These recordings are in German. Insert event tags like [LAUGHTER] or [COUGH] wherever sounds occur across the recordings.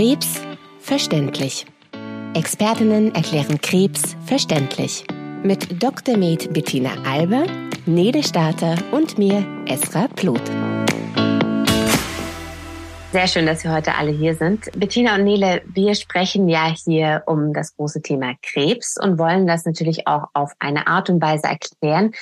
Krebs verständlich. Expertinnen erklären Krebs verständlich. Mit Dr. Med Bettina Alber, Nede Starter und mir, Esra Pluth. Sehr schön, dass wir heute alle hier sind. Bettina und Nele, wir sprechen ja hier um das große Thema Krebs und wollen das natürlich auch auf eine Art und Weise erklären,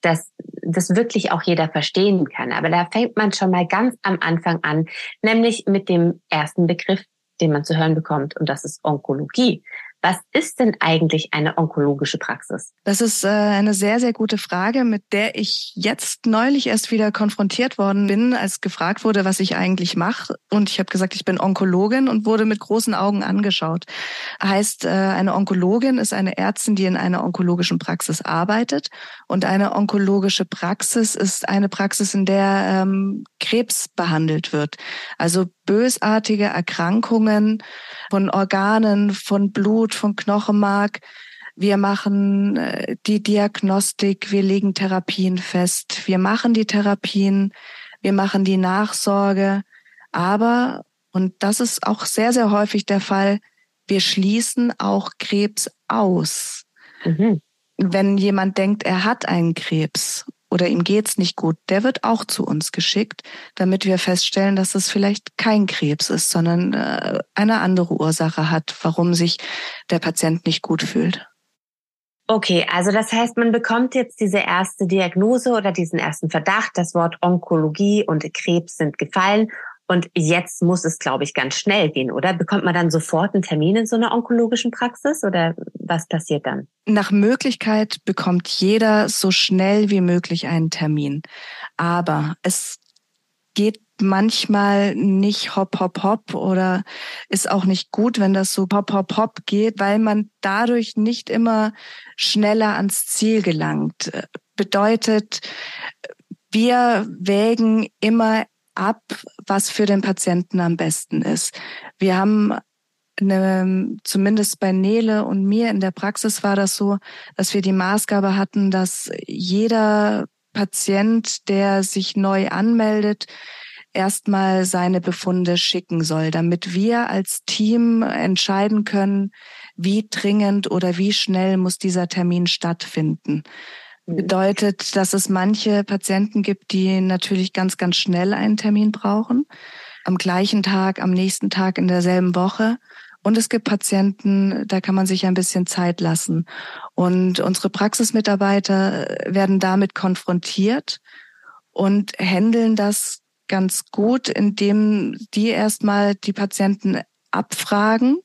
dass das wirklich auch jeder verstehen kann. Aber da fängt man schon mal ganz am Anfang an, nämlich mit dem ersten Begriff, den man zu hören bekommt, und das ist Onkologie. Was ist denn eigentlich eine onkologische Praxis? Das ist äh, eine sehr, sehr gute Frage, mit der ich jetzt neulich erst wieder konfrontiert worden bin, als gefragt wurde, was ich eigentlich mache. Und ich habe gesagt, ich bin Onkologin und wurde mit großen Augen angeschaut. Heißt, äh, eine Onkologin ist eine Ärztin, die in einer onkologischen Praxis arbeitet. Und eine onkologische Praxis ist eine Praxis, in der ähm, Krebs behandelt wird. Also bösartige Erkrankungen von Organen, von Blut, von Knochenmark. Wir machen äh, die Diagnostik, wir legen Therapien fest, wir machen die Therapien, wir machen die Nachsorge. Aber, und das ist auch sehr, sehr häufig der Fall, wir schließen auch Krebs aus. Mhm. Wenn jemand denkt, er hat einen Krebs oder ihm geht's nicht gut, der wird auch zu uns geschickt, damit wir feststellen, dass es vielleicht kein Krebs ist, sondern äh, eine andere Ursache hat, warum sich der Patient nicht gut fühlt. Okay, also das heißt, man bekommt jetzt diese erste Diagnose oder diesen ersten Verdacht, das Wort Onkologie und Krebs sind gefallen und jetzt muss es, glaube ich, ganz schnell gehen, oder? Bekommt man dann sofort einen Termin in so einer onkologischen Praxis oder was passiert dann? Nach Möglichkeit bekommt jeder so schnell wie möglich einen Termin. Aber es geht manchmal nicht hopp, hopp, hopp oder ist auch nicht gut, wenn das so hopp, hopp, hopp geht, weil man dadurch nicht immer schneller ans Ziel gelangt. Bedeutet, wir wägen immer ab, was für den Patienten am besten ist. Wir haben eine, zumindest bei Nele und mir in der Praxis war das so, dass wir die Maßgabe hatten, dass jeder Patient, der sich neu anmeldet, erstmal seine Befunde schicken soll, damit wir als Team entscheiden können, wie dringend oder wie schnell muss dieser Termin stattfinden. Mhm. Bedeutet, dass es manche Patienten gibt, die natürlich ganz, ganz schnell einen Termin brauchen. Am gleichen Tag, am nächsten Tag, in derselben Woche. Und es gibt Patienten, da kann man sich ein bisschen Zeit lassen. Und unsere Praxismitarbeiter werden damit konfrontiert und handeln das ganz gut, indem die erstmal die Patienten abfragen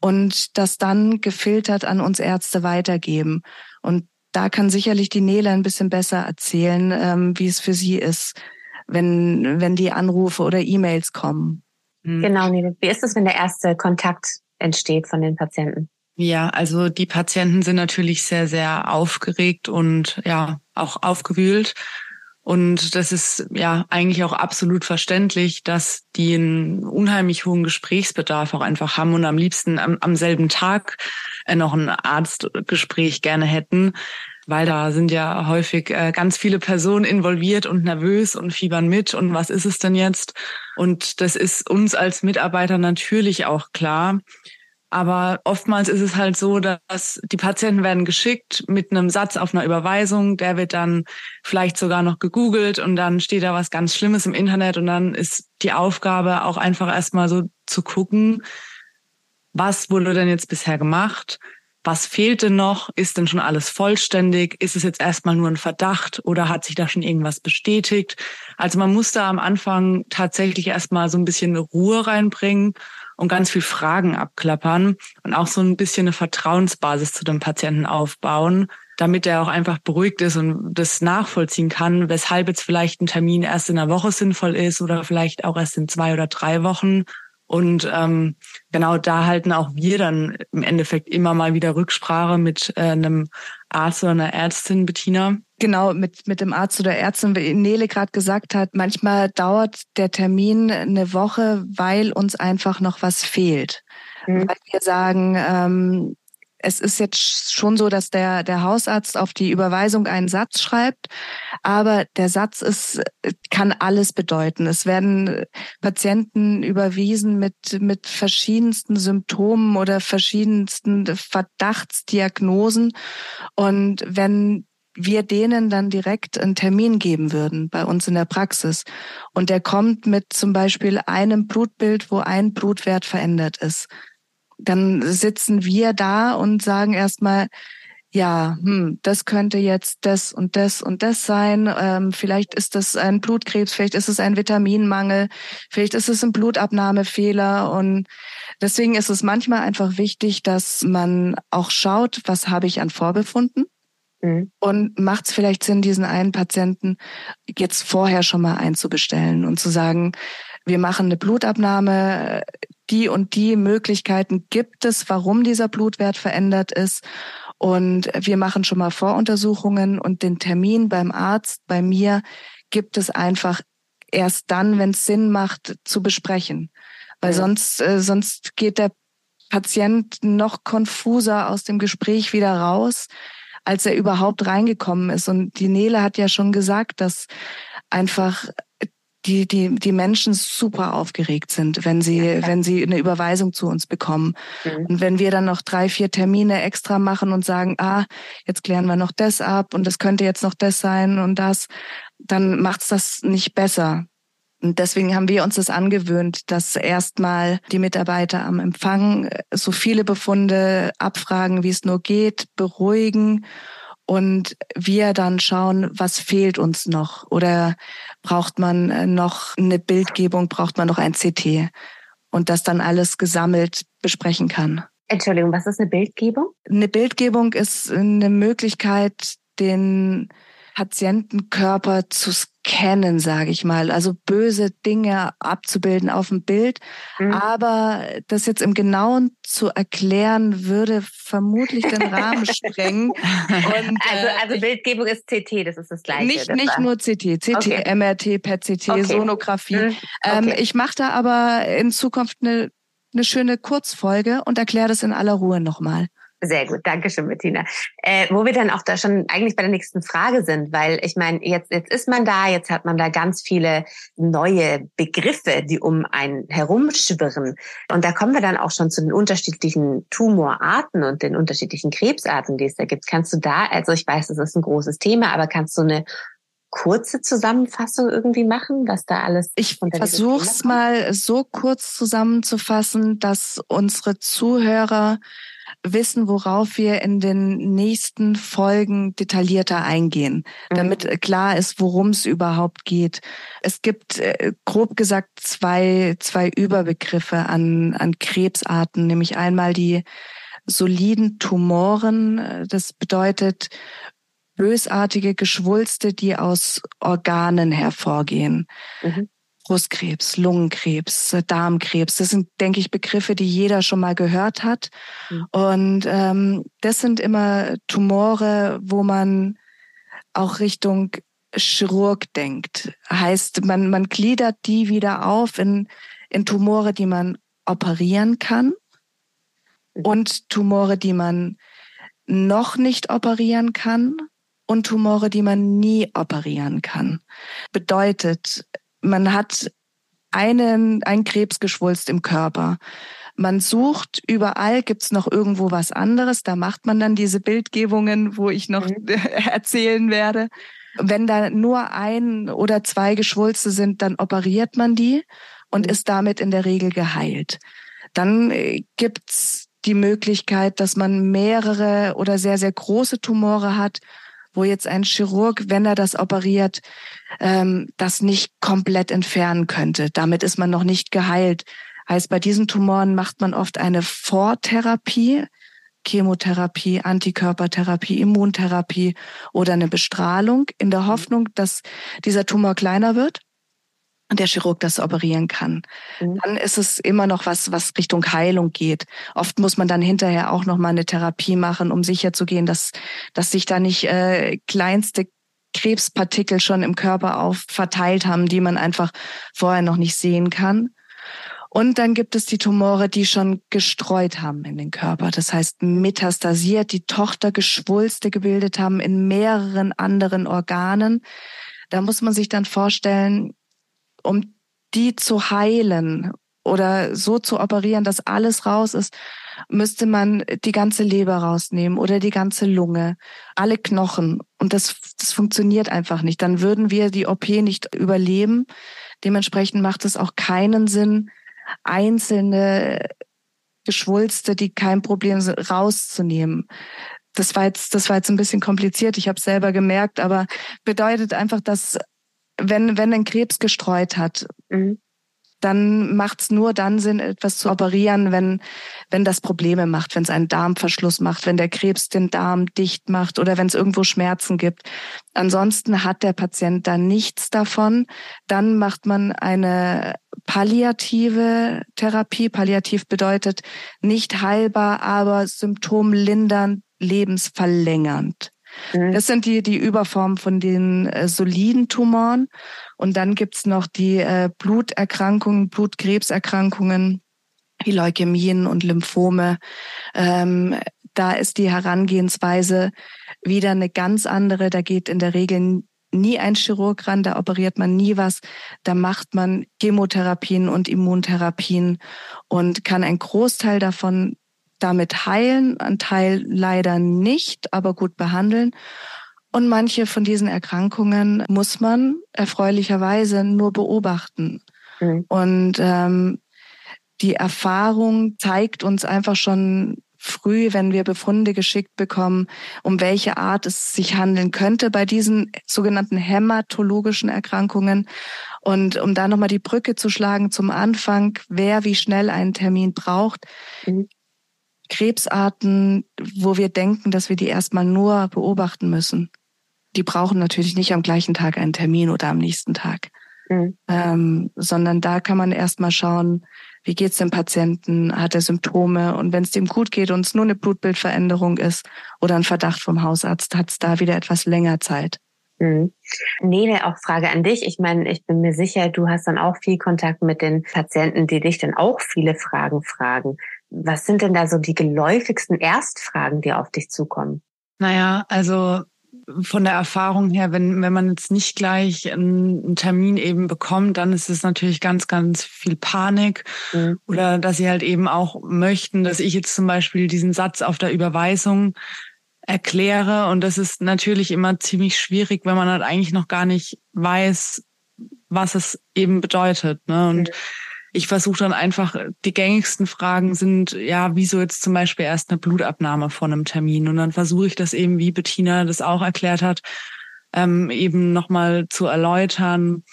und das dann gefiltert an uns Ärzte weitergeben. Und da kann sicherlich die Nele ein bisschen besser erzählen, ähm, wie es für sie ist, wenn, wenn die Anrufe oder E-Mails kommen. Mhm. Genau, Nele. Wie ist es, wenn der erste Kontakt entsteht von den Patienten? Ja, also die Patienten sind natürlich sehr, sehr aufgeregt und ja, auch aufgewühlt. Und das ist ja eigentlich auch absolut verständlich, dass die einen unheimlich hohen Gesprächsbedarf auch einfach haben und am liebsten am, am selben Tag äh, noch ein Arztgespräch gerne hätten, weil da sind ja häufig äh, ganz viele Personen involviert und nervös und fiebern mit und was ist es denn jetzt? Und das ist uns als Mitarbeiter natürlich auch klar. Aber oftmals ist es halt so, dass die Patienten werden geschickt mit einem Satz auf einer Überweisung, der wird dann vielleicht sogar noch gegoogelt und dann steht da was ganz Schlimmes im Internet und dann ist die Aufgabe auch einfach erstmal so zu gucken, was wurde denn jetzt bisher gemacht? Was fehlt denn noch? Ist denn schon alles vollständig? Ist es jetzt erstmal nur ein Verdacht oder hat sich da schon irgendwas bestätigt? Also man muss da am Anfang tatsächlich erstmal so ein bisschen Ruhe reinbringen und ganz viel Fragen abklappern und auch so ein bisschen eine Vertrauensbasis zu dem Patienten aufbauen, damit er auch einfach beruhigt ist und das nachvollziehen kann, weshalb jetzt vielleicht ein Termin erst in einer Woche sinnvoll ist oder vielleicht auch erst in zwei oder drei Wochen. Und ähm, genau da halten auch wir dann im Endeffekt immer mal wieder Rücksprache mit äh, einem Arzt oder einer Ärztin, Bettina, Genau, mit, mit dem Arzt oder Ärztin, wie Nele gerade gesagt hat, manchmal dauert der Termin eine Woche, weil uns einfach noch was fehlt. Mhm. Weil wir sagen, ähm, es ist jetzt schon so, dass der, der Hausarzt auf die Überweisung einen Satz schreibt, aber der Satz ist, kann alles bedeuten. Es werden Patienten überwiesen mit, mit verschiedensten Symptomen oder verschiedensten Verdachtsdiagnosen. Und wenn wir denen dann direkt einen Termin geben würden bei uns in der Praxis. Und der kommt mit zum Beispiel einem Blutbild, wo ein Blutwert verändert ist. Dann sitzen wir da und sagen erstmal, ja, hm, das könnte jetzt das und das und das sein. Ähm, vielleicht ist das ein Blutkrebs, vielleicht ist es ein Vitaminmangel, vielleicht ist es ein Blutabnahmefehler. Und deswegen ist es manchmal einfach wichtig, dass man auch schaut, was habe ich an Vorbefunden Mhm. Und macht es vielleicht Sinn, diesen einen Patienten jetzt vorher schon mal einzubestellen und zu sagen, wir machen eine Blutabnahme, die und die Möglichkeiten gibt es, warum dieser Blutwert verändert ist. Und wir machen schon mal Voruntersuchungen und den Termin beim Arzt, bei mir, gibt es einfach erst dann, wenn es Sinn macht, zu besprechen. Weil ja. sonst, äh, sonst geht der Patient noch konfuser aus dem Gespräch wieder raus, als er überhaupt reingekommen ist. Und die Nele hat ja schon gesagt, dass einfach die, die, die Menschen super aufgeregt sind, wenn sie, ja, wenn sie eine Überweisung zu uns bekommen. Mhm. Und wenn wir dann noch drei, vier Termine extra machen und sagen, ah, jetzt klären wir noch das ab und das könnte jetzt noch das sein und das, dann macht's das nicht besser. Und deswegen haben wir uns das angewöhnt, dass erstmal die Mitarbeiter am Empfang äh, so viele Befunde abfragen, wie es nur geht, beruhigen und wir dann schauen, was fehlt uns noch oder braucht man äh, noch eine Bildgebung, braucht man noch ein CT und das dann alles gesammelt besprechen kann. Entschuldigung, was ist eine Bildgebung? Eine Bildgebung ist eine Möglichkeit, den Patientenkörper zu scannen, sage ich mal. Also böse Dinge abzubilden auf dem Bild. Mhm. Aber das jetzt im Genauen zu erklären, würde vermutlich den Rahmen [LAUGHS] sprengen. Und, also, äh, also Bildgebung ist CT, das ist das Gleiche. Nicht, nicht nur CT, CT, okay. MRT, PET-CT, okay. Sonographie. Mhm. Ähm, okay. Ähm, ich mache da aber in Zukunft eine, eine schöne Kurzfolge und erkläre das in aller Ruhe nochmal. Sehr gut, danke schön, Bettina. Äh, wo wir dann auch da schon eigentlich bei der nächsten Frage sind, weil ich meine, jetzt, jetzt ist man da, jetzt hat man da ganz viele neue Begriffe, die um einen herumschwirren. Und da kommen wir dann auch schon zu den unterschiedlichen Tumorarten und den unterschiedlichen Krebsarten, die es da gibt. Kannst du da, also ich weiß, das ist ein großes Thema, aber kannst du eine kurze Zusammenfassung irgendwie machen, was da alles? Ich versuche es mal so kurz zusammenzufassen, dass unsere Zuhörer wissen, worauf wir in den nächsten Folgen detaillierter eingehen, mhm. damit klar ist, worum es überhaupt geht. Es gibt äh, grob gesagt zwei, zwei Überbegriffe an, an Krebsarten, nämlich einmal die soliden Tumoren. Das bedeutet bösartige Geschwulste, die aus Organen hervorgehen. Mhm. Brustkrebs, Lungenkrebs, Darmkrebs. Das sind, denke ich, Begriffe, die jeder schon mal gehört hat. Mhm. Und ähm, das sind immer Tumore, wo man auch Richtung Chirurg denkt. Heißt, man, man gliedert die wieder auf in, in Tumore, die man operieren kann mhm. und Tumore, die man noch nicht operieren kann und Tumore, die man nie operieren kann. Bedeutet, man hat einen, ein Krebsgeschwulst im Körper. Man sucht überall, gibt's noch irgendwo was anderes. Da macht man dann diese Bildgebungen, wo ich noch mhm. [LAUGHS] erzählen werde. Wenn da nur ein oder zwei Geschwulste sind, dann operiert man die und mhm. ist damit in der Regel geheilt. Dann äh, gibt's die Möglichkeit, dass man mehrere oder sehr, sehr große Tumore hat wo jetzt ein Chirurg, wenn er das operiert, ähm, das nicht komplett entfernen könnte. Damit ist man noch nicht geheilt. Heißt, bei diesen Tumoren macht man oft eine Vortherapie, Chemotherapie, Antikörpertherapie, Immuntherapie oder eine Bestrahlung in der Hoffnung, dass dieser Tumor kleiner wird und der Chirurg das operieren kann. Mhm. Dann ist es immer noch was, was Richtung Heilung geht. Oft muss man dann hinterher auch noch mal eine Therapie machen, um sicherzugehen, dass, dass sich da nicht äh, kleinste Krebspartikel schon im Körper auf verteilt haben, die man einfach vorher noch nicht sehen kann. Und dann gibt es die Tumore, die schon gestreut haben in den Körper. Das heißt, metastasiert, die Tochtergeschwulste gebildet haben in mehreren anderen Organen. Da muss man sich dann vorstellen, um die zu heilen oder so zu operieren, dass alles raus ist, müsste man die ganze Leber rausnehmen oder die ganze Lunge, alle Knochen. Und das, das funktioniert einfach nicht. Dann würden wir die OP nicht überleben. Dementsprechend macht es auch keinen Sinn, einzelne Geschwulste, die kein Problem sind, rauszunehmen. Das war jetzt, das war jetzt ein bisschen kompliziert. Ich habe selber gemerkt, aber bedeutet einfach, dass wenn wenn ein Krebs gestreut hat, mhm dann macht es nur dann Sinn, etwas zu operieren, wenn, wenn das Probleme macht, wenn es einen Darmverschluss macht, wenn der Krebs den Darm dicht macht oder wenn es irgendwo Schmerzen gibt. Ansonsten hat der Patient da nichts davon. Dann macht man eine palliative Therapie. Palliativ bedeutet nicht heilbar, aber symptomlindernd, lebensverlängernd. Mhm. Das sind die, die Überformen von den äh, soliden Tumoren. Und dann gibt's noch die äh, Bluterkrankungen, Blutkrebserkrankungen, wie Leukämien und Lymphome. Ähm, da ist die Herangehensweise wieder eine ganz andere. Da geht in der Regel nie ein Chirurg ran, da operiert man nie was. Da macht man Chemotherapien und Immuntherapien und kann einen Großteil davon damit heilen, ein Teil leider nicht, aber gut behandeln. Und manche von diesen Erkrankungen muss man erfreulicherweise nur beobachten. Mhm. Und ähm, die Erfahrung zeigt uns einfach schon früh, wenn wir Befunde geschickt bekommen, um welche Art es sich handeln könnte bei diesen sogenannten hämatologischen Erkrankungen. Und um da nochmal die Brücke zu schlagen zum Anfang, wer wie schnell einen Termin braucht. Mhm. Krebsarten, wo wir denken, dass wir die erstmal nur beobachten müssen die brauchen natürlich nicht am gleichen Tag einen Termin oder am nächsten Tag. Mhm. Ähm, sondern da kann man erstmal schauen, wie geht's dem Patienten, hat er Symptome und wenn es dem gut geht und es nur eine Blutbildveränderung ist oder ein Verdacht vom Hausarzt, hat es da wieder etwas länger Zeit. Mhm. Nele, auch Frage an dich. Ich meine, ich bin mir sicher, du hast dann auch viel Kontakt mit den Patienten, die dich dann auch viele Fragen fragen. Was sind denn da so die geläufigsten Erstfragen, die auf dich zukommen? Naja, also von der Erfahrung her, wenn, wenn man jetzt nicht gleich einen, Termin eben bekommt, dann ist es natürlich ganz, ganz viel Panik. Mhm. Oder dass sie halt eben auch möchten, dass ich jetzt zum Beispiel diesen Satz auf der Überweisung erkläre. Und das ist natürlich immer ziemlich schwierig, wenn man halt eigentlich noch gar nicht weiß, was es eben bedeutet. Ne? Und mhm ich versuche dann einfach, die gängigsten Fragen sind, ja, wieso jetzt zum Beispiel erst eine Blutabnahme von einem Termin? Und dann versuche ich das eben, wie Bettina das auch erklärt hat, ähm, eben nochmal zu erläutern,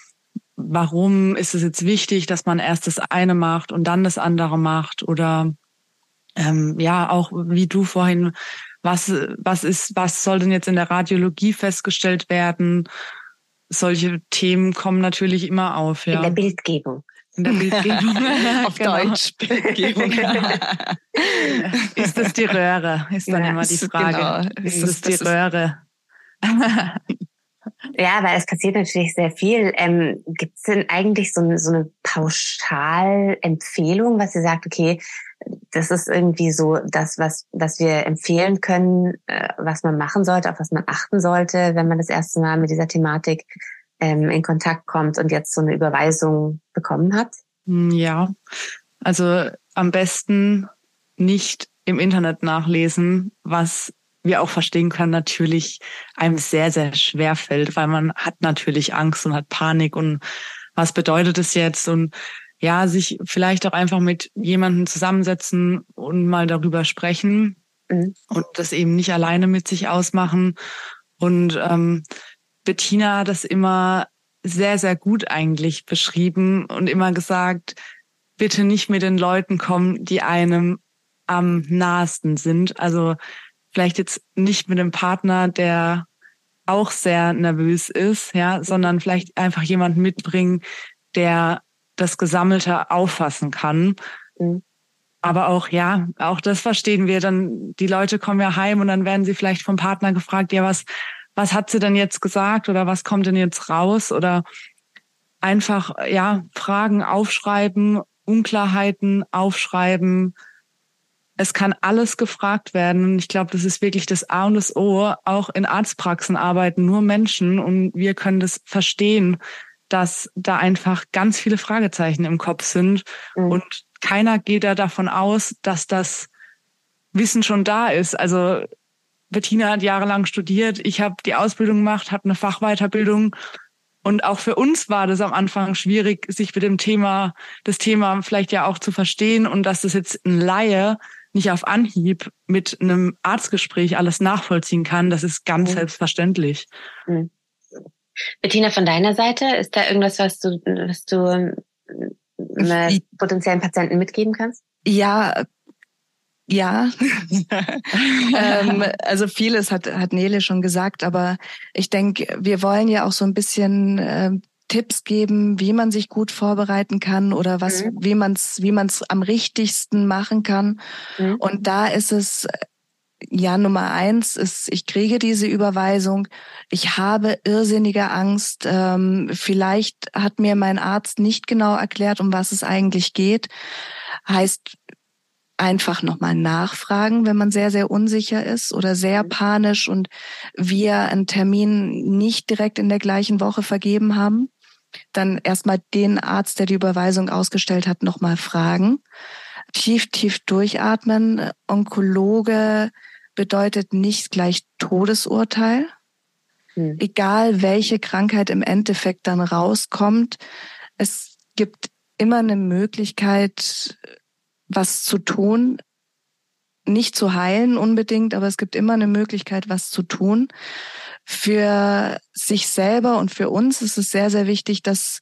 warum ist es jetzt wichtig, dass man erst das eine macht und dann das andere macht? Oder ähm, ja, auch wie du vorhin, was, was ist, was soll denn jetzt in der Radiologie festgestellt werden? Solche Themen kommen natürlich immer auf. Ja. In der Bildgebung. In der [LAUGHS] Bildgebung. Auf genau. Deutsch. Bildgebung. [LAUGHS] ist das die Röhre? Ist dann ja, immer die Frage. Genau. Ist, ist das, das die Röhre? [LAUGHS] Ja, weil es passiert natürlich sehr viel. Ähm, Gibt es denn eigentlich so eine, so eine Pauschalempfehlung, was ihr sagt, okay, das ist irgendwie so das, was, was wir empfehlen können, äh, was man machen sollte, auf was man achten sollte, wenn man das erste Mal mit dieser Thematik ähm, in Kontakt kommt und jetzt so eine Überweisung bekommen hat? Hm, ja, also am besten nicht im Internet nachlesen, was wir auch verstehen können, natürlich einem sehr, sehr schwer fällt, weil man hat natürlich Angst und hat Panik und was bedeutet es jetzt und ja, sich vielleicht auch einfach mit jemandem zusammensetzen und mal darüber sprechen mhm. und das eben nicht alleine mit sich ausmachen und ähm, Bettina hat das immer sehr, sehr gut eigentlich beschrieben und immer gesagt, bitte nicht mit den Leuten kommen, die einem am nahesten sind. Also vielleicht jetzt nicht mit dem Partner, der auch sehr nervös ist, ja, sondern vielleicht einfach jemanden mitbringen, der das Gesammelte auffassen kann. Mhm. Aber auch, ja, auch das verstehen wir dann. Die Leute kommen ja heim und dann werden sie vielleicht vom Partner gefragt, ja, was, was hat sie denn jetzt gesagt oder was kommt denn jetzt raus oder einfach ja Fragen aufschreiben Unklarheiten aufschreiben. Es kann alles gefragt werden. Ich glaube, das ist wirklich das A und das O. Auch in Arztpraxen arbeiten nur Menschen und wir können das verstehen, dass da einfach ganz viele Fragezeichen im Kopf sind mhm. und keiner geht da davon aus, dass das Wissen schon da ist. Also Bettina hat jahrelang studiert, ich habe die Ausbildung gemacht, habe eine Fachweiterbildung und auch für uns war das am Anfang schwierig, sich mit dem Thema, das Thema vielleicht ja auch zu verstehen und dass das jetzt ein Laie nicht auf Anhieb mit einem Arztgespräch alles nachvollziehen kann, das ist ganz mhm. selbstverständlich. Mhm. Bettina, von deiner Seite, ist da irgendwas, was du, was du ähm, potenziellen Patienten mitgeben kannst? Ja, ja, [LAUGHS] ähm, also vieles hat, hat Nele schon gesagt, aber ich denke, wir wollen ja auch so ein bisschen äh, Tipps geben, wie man sich gut vorbereiten kann oder was, mhm. wie man es, wie man es am richtigsten machen kann. Mhm. Und da ist es ja, Nummer eins ist, ich kriege diese Überweisung. Ich habe irrsinnige Angst. Ähm, vielleicht hat mir mein Arzt nicht genau erklärt, um was es eigentlich geht. Heißt, einfach nochmal nachfragen, wenn man sehr, sehr unsicher ist oder sehr mhm. panisch und wir einen Termin nicht direkt in der gleichen Woche vergeben haben. Dann erstmal den Arzt, der die Überweisung ausgestellt hat, nochmal fragen. Tief, tief durchatmen. Onkologe bedeutet nicht gleich Todesurteil. Hm. Egal welche Krankheit im Endeffekt dann rauskommt, es gibt immer eine Möglichkeit, was zu tun, nicht zu heilen unbedingt, aber es gibt immer eine Möglichkeit, was zu tun. Für sich selber und für uns ist es sehr, sehr wichtig, dass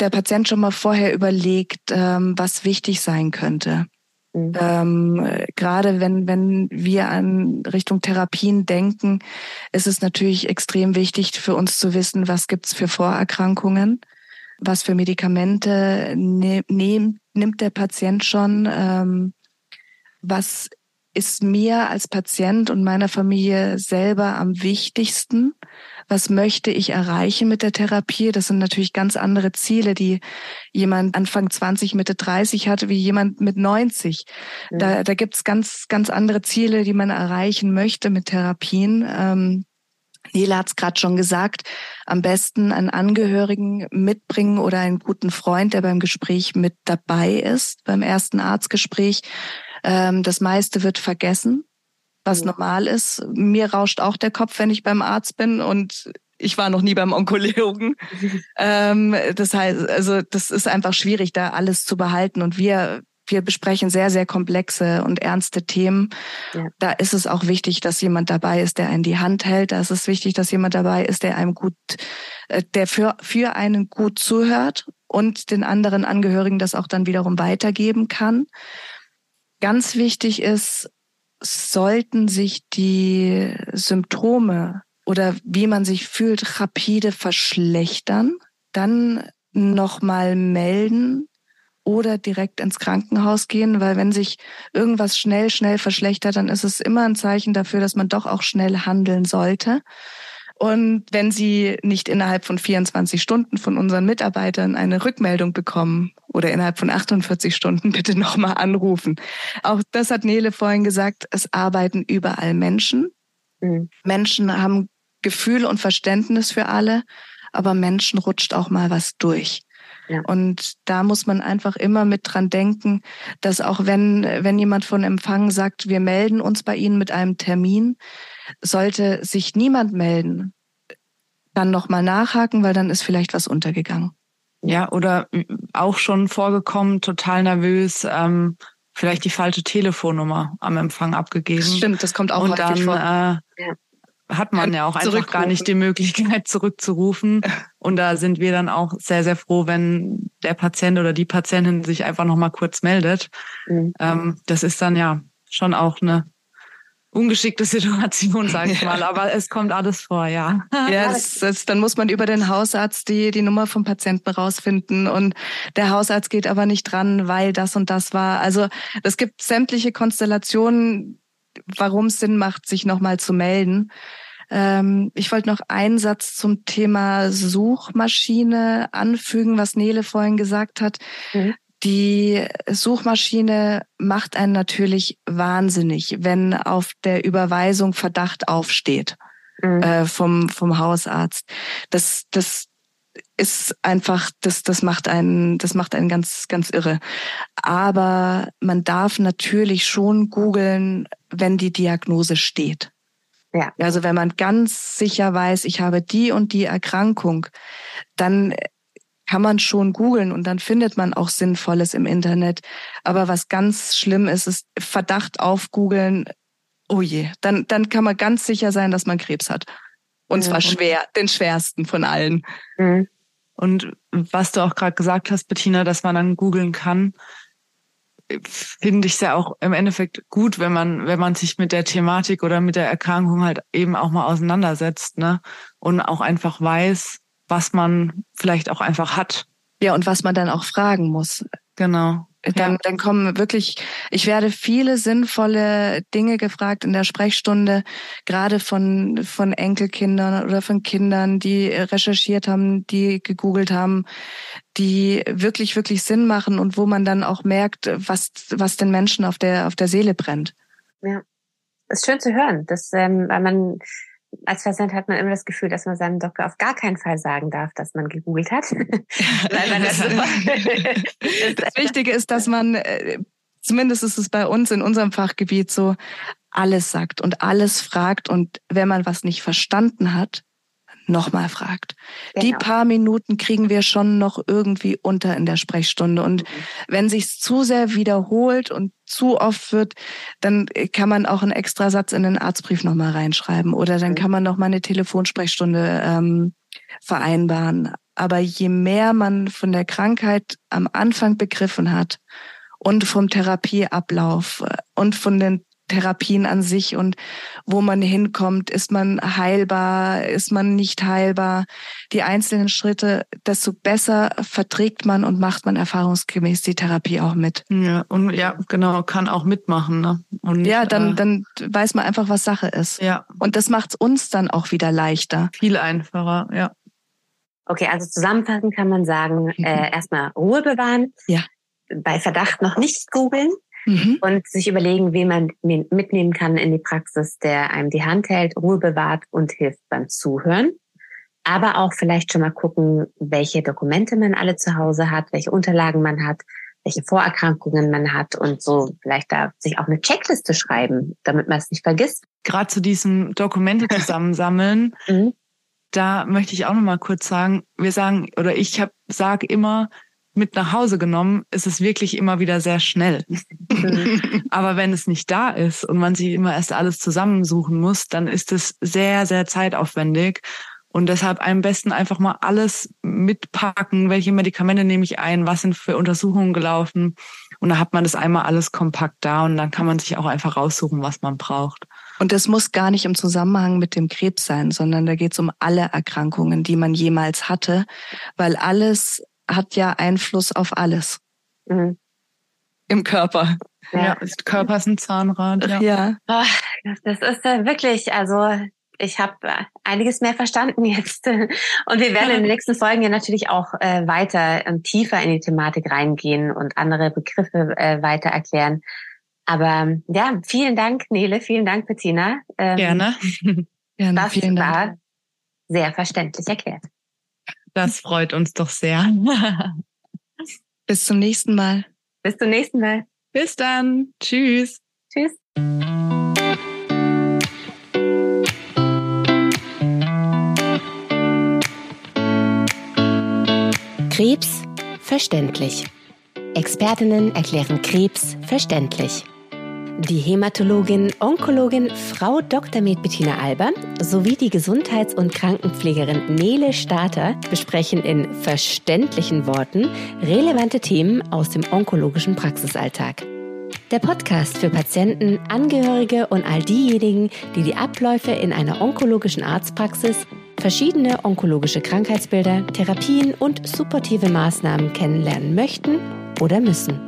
der Patient schon mal vorher überlegt, ähm, was wichtig sein könnte. Mhm. Ähm, gerade wenn, wenn wir an Richtung Therapien denken, ist es natürlich extrem wichtig für uns zu wissen, was gibt's für Vorerkrankungen was für Medikamente ne, nehm, nimmt der Patient schon, ähm, was ist mir als Patient und meiner Familie selber am wichtigsten? Was möchte ich erreichen mit der Therapie? Das sind natürlich ganz andere Ziele, die jemand Anfang 20, Mitte 30 hatte, wie jemand mit 90. Ja. Da, da gibt's ganz, ganz andere Ziele, die man erreichen möchte mit Therapien. Ähm, Nela hat es gerade schon gesagt, am besten einen Angehörigen mitbringen oder einen guten Freund, der beim Gespräch mit dabei ist, beim ersten Arztgespräch. Ähm, das meiste wird vergessen, was ja. normal ist. Mir rauscht auch der Kopf, wenn ich beim Arzt bin und ich war noch nie beim Onkologen. [LAUGHS] ähm, das heißt, also das ist einfach schwierig, da alles zu behalten. Und wir wir besprechen sehr, sehr komplexe und ernste Themen. Ja. Da ist es auch wichtig, dass jemand dabei ist, der einen die Hand hält. Da ist es wichtig, dass jemand dabei ist, der einem gut, äh, der für, für einen gut zuhört und den anderen Angehörigen das auch dann wiederum weitergeben kann. Ganz wichtig ist, sollten sich die Symptome oder wie man sich fühlt rapide verschlechtern, dann nochmal melden, oder direkt ins Krankenhaus gehen, weil wenn sich irgendwas schnell, schnell verschlechtert, dann ist es immer ein Zeichen dafür, dass man doch auch schnell handeln sollte. Und wenn Sie nicht innerhalb von 24 Stunden von unseren Mitarbeitern eine Rückmeldung bekommen oder innerhalb von 48 Stunden, [LAUGHS] bitte nochmal anrufen. Auch das hat Nele vorhin gesagt, es arbeiten überall Menschen. Mhm. Menschen haben Gefühl und Verständnis für alle, aber Menschen rutscht auch mal was durch. Ja. Und da muss man einfach immer mit dran denken, dass auch wenn, wenn jemand von Empfang sagt, wir melden uns bei Ihnen mit einem Termin, sollte sich niemand melden, dann nochmal nachhaken, weil dann ist vielleicht was untergegangen. Ja, oder auch schon vorgekommen, total nervös, ähm, vielleicht die falsche Telefonnummer am Empfang abgegeben. Stimmt, das kommt auch und dann, vor. Äh, ja hat man ja auch einfach gar nicht die Möglichkeit [LAUGHS] zurückzurufen. Und da sind wir dann auch sehr, sehr froh, wenn der Patient oder die Patientin sich einfach nochmal kurz meldet. Mhm. Ähm, das ist dann ja schon auch eine ungeschickte [LAUGHS] Situation, sage ich mal. Aber es kommt alles vor, ja. Ja, [LAUGHS] das, das, dann muss man über den Hausarzt die, die Nummer vom Patienten rausfinden. Und der Hausarzt geht aber nicht dran, weil das und das war. Also es gibt sämtliche Konstellationen, warum es Sinn macht, sich nochmal zu melden. Ähm, ich wollte noch einen Satz zum Thema Suchmaschine anfügen, was Nele vorhin gesagt hat. Mhm. die Suchmaschine macht einen natürlich wahnsinnig, wenn auf der Überweisung Verdacht aufsteht mhm. äh, vom, vom Hausarzt. Das, das ist einfach, das, das macht einen, das macht einen ganz, ganz irre. Aber man darf natürlich schon googeln, wenn die Diagnose steht. Ja. Also wenn man ganz sicher weiß, ich habe die und die Erkrankung, dann kann man schon googeln und dann findet man auch Sinnvolles im Internet. Aber was ganz schlimm ist, ist Verdacht auf googeln. Oh je, dann, dann kann man ganz sicher sein, dass man Krebs hat. Und zwar schwer, den schwersten von allen. Mhm. Und was du auch gerade gesagt hast, Bettina, dass man dann googeln kann, finde ich es ja auch im Endeffekt gut, wenn man, wenn man sich mit der Thematik oder mit der Erkrankung halt eben auch mal auseinandersetzt, ne? Und auch einfach weiß, was man vielleicht auch einfach hat. Ja, und was man dann auch fragen muss. Genau. Dann, ja. dann kommen wirklich, ich werde viele sinnvolle Dinge gefragt in der Sprechstunde, gerade von, von Enkelkindern oder von Kindern, die recherchiert haben, die gegoogelt haben, die wirklich, wirklich Sinn machen und wo man dann auch merkt, was, was den Menschen auf der, auf der Seele brennt. Ja. ist schön zu hören, dass, ähm, weil man, als Patient hat man immer das Gefühl, dass man seinem Doktor auf gar keinen Fall sagen darf, dass man gegoogelt hat. [LAUGHS] das, [LAUGHS] das Wichtige ist, dass man, äh, zumindest ist es bei uns in unserem Fachgebiet so, alles sagt und alles fragt. Und wenn man was nicht verstanden hat, nochmal fragt. Genau. Die paar Minuten kriegen wir schon noch irgendwie unter in der Sprechstunde. Und mhm. wenn sich's zu sehr wiederholt und zu oft wird, dann kann man auch einen extra Satz in den Arztbrief nochmal reinschreiben oder dann kann man nochmal eine Telefonsprechstunde ähm, vereinbaren. Aber je mehr man von der Krankheit am Anfang begriffen hat und vom Therapieablauf äh, und von den Therapien an sich und wo man hinkommt. Ist man heilbar? Ist man nicht heilbar? Die einzelnen Schritte, desto besser verträgt man und macht man erfahrungsgemäß die Therapie auch mit. Ja, und ja, genau, kann auch mitmachen. Ne? Und, ja, dann, äh, dann weiß man einfach, was Sache ist. Ja. Und das macht es uns dann auch wieder leichter. Viel einfacher, ja. Okay, also zusammenfassend kann man sagen, äh, erstmal Ruhe bewahren. Ja. Bei Verdacht noch nicht googeln mhm. und sich überlegen, wen man mitnehmen kann in die Praxis, der einem die Hand hält, Ruhe bewahrt und hilft beim Zuhören. Aber auch vielleicht schon mal gucken, welche Dokumente man alle zu Hause hat, welche Unterlagen man hat, welche Vorerkrankungen man hat und so vielleicht da sich auch eine Checkliste schreiben, damit man es nicht vergisst. Gerade zu diesem Dokumente [LAUGHS] zusammensammeln, mhm. da möchte ich auch noch mal kurz sagen, wir sagen oder ich habe sage immer, mit nach Hause genommen, ist es wirklich immer wieder sehr schnell. [LAUGHS] Aber wenn es nicht da ist und man sich immer erst alles zusammensuchen muss, dann ist es sehr, sehr zeitaufwendig. Und deshalb am besten einfach mal alles mitpacken, welche Medikamente nehme ich ein, was sind für Untersuchungen gelaufen. Und da hat man das einmal alles kompakt da und dann kann man sich auch einfach raussuchen, was man braucht. Und das muss gar nicht im Zusammenhang mit dem Krebs sein, sondern da geht es um alle Erkrankungen, die man jemals hatte, weil alles hat ja Einfluss auf alles mhm. im Körper. Ja, ja Körper ist ein Zahnrad. Ja. ja. Das ist äh, wirklich, also ich habe äh, einiges mehr verstanden jetzt. [LAUGHS] Und wir werden in den nächsten Folgen ja natürlich auch äh, weiter und tiefer in die Thematik reingehen und andere Begriffe äh, weiter erklären. Aber ja, vielen Dank, Nele, vielen Dank, Bettina. Ähm, Gerne. [LAUGHS] Gerne. Das vielen war Dank. sehr verständlich erklärt. Das freut uns doch sehr. [LAUGHS] Bis zum nächsten Mal. Bis zum nächsten Mal. Bis dann. Tschüss. Tschüss. Krebs verständlich. Expertinnen erklären Krebs verständlich. Die Hämatologin, Onkologin Frau Dr. Med Bettina Alber sowie die Gesundheits- und Krankenpflegerin Nele Starter besprechen in verständlichen Worten relevante Themen aus dem onkologischen Praxisalltag. Der Podcast für Patienten, Angehörige und all diejenigen, die die Abläufe in einer onkologischen Arztpraxis, verschiedene onkologische Krankheitsbilder, Therapien und supportive Maßnahmen kennenlernen möchten oder müssen.